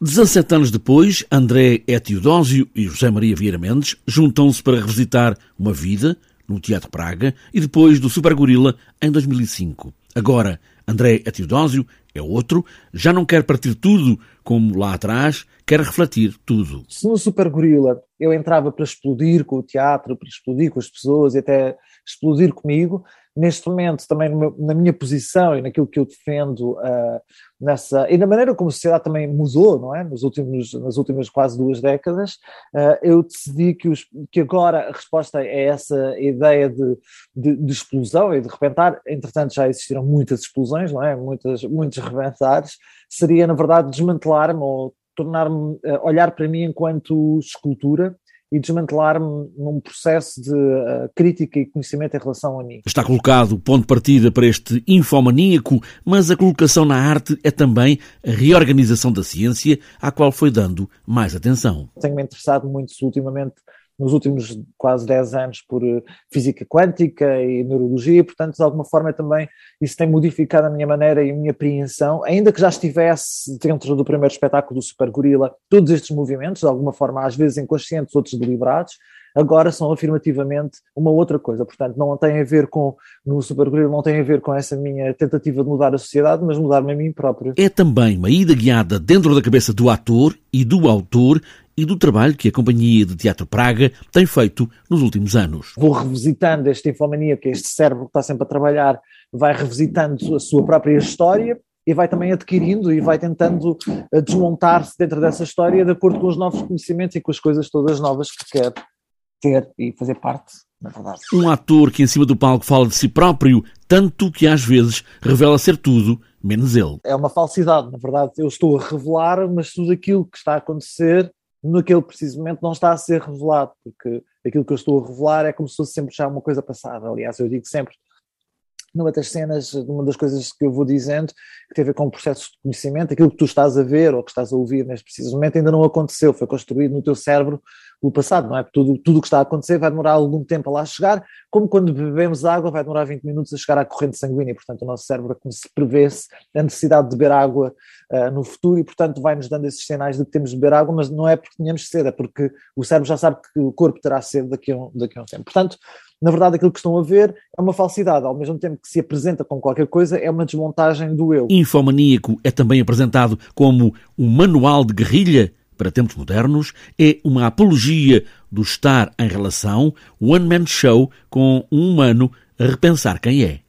17 anos depois, André Etiodósio e José Maria Vieira Mendes juntam-se para revisitar uma vida no Teatro Praga e depois do Super Gorila em 2005. Agora, André Etiodósio é outro, já não quer partir tudo como lá atrás, quer refletir tudo. Se no Super Gorila eu entrava para explodir com o teatro, para explodir com as pessoas e até explodir comigo, neste momento também meu, na minha posição e naquilo que eu defendo uh, nessa e na maneira como a sociedade também mudou, não é? Nos últimos, nas últimas quase duas décadas, uh, eu decidi que, os, que agora a resposta é essa ideia de, de, de, explosão e de rebentar. Entretanto, já existiram muitas explosões, não é? Muitas, muitos rebentares. Seria, na verdade, desmantelar-me ou tornar-me, uh, olhar para mim enquanto escultura e desmantelar-me num processo de uh, crítica e conhecimento em relação a mim. Está colocado o ponto de partida para este infomaníaco, mas a colocação na arte é também a reorganização da ciência à qual foi dando mais atenção. Tenho-me interessado muito ultimamente nos últimos quase 10 anos por eh, física quântica e neurologia, portanto, de alguma forma também isso tem modificado a minha maneira e a minha apreensão, ainda que já estivesse dentro do primeiro espetáculo do Super Gorila, todos estes movimentos, de alguma forma, às vezes inconscientes, outros deliberados, agora são afirmativamente uma outra coisa. Portanto, não tem a ver com, no Super Gorila, não tem a ver com essa minha tentativa de mudar a sociedade, mas mudar-me a mim próprio. É também uma ida guiada dentro da cabeça do ator e do autor e do trabalho que a Companhia de Teatro Praga tem feito nos últimos anos. Vou revisitando esta infomania, que é este cérebro que está sempre a trabalhar, vai revisitando a sua própria história e vai também adquirindo e vai tentando eh, desmontar-se dentro dessa história de acordo com os novos conhecimentos e com as coisas todas novas que quer ter e fazer parte. Um ator que em cima do palco fala de si próprio, tanto que às vezes revela ser tudo menos ele. É uma falsidade, na verdade. Eu estou a revelar, mas tudo aquilo que está a acontecer naquele preciso momento não está a ser revelado, porque aquilo que eu estou a revelar é como se fosse sempre já uma coisa passada. Aliás, eu digo sempre, numa das cenas, numa das coisas que eu vou dizendo, que tem a ver com o processo de conhecimento, aquilo que tu estás a ver ou que estás a ouvir neste preciso momento ainda não aconteceu, foi construído no teu cérebro o passado, não é? Tudo, o que está a acontecer vai demorar algum tempo a lá chegar, como quando bebemos água vai demorar 20 minutos a chegar à corrente sanguínea, portanto o nosso cérebro é se prevê-se a necessidade de beber água uh, no futuro e portanto vai-nos dando esses sinais de que temos de beber água, mas não é porque tenhamos sede, é porque o cérebro já sabe que o corpo terá sede daqui a um, daqui a um tempo. Portanto, na verdade aquilo que estão a ver é uma falsidade, ao mesmo tempo que se apresenta como qualquer coisa, é uma desmontagem do eu. Infomaníaco é também apresentado como um manual de guerrilha para tempos modernos, é uma apologia do estar em relação, one-man show com um humano a repensar quem é.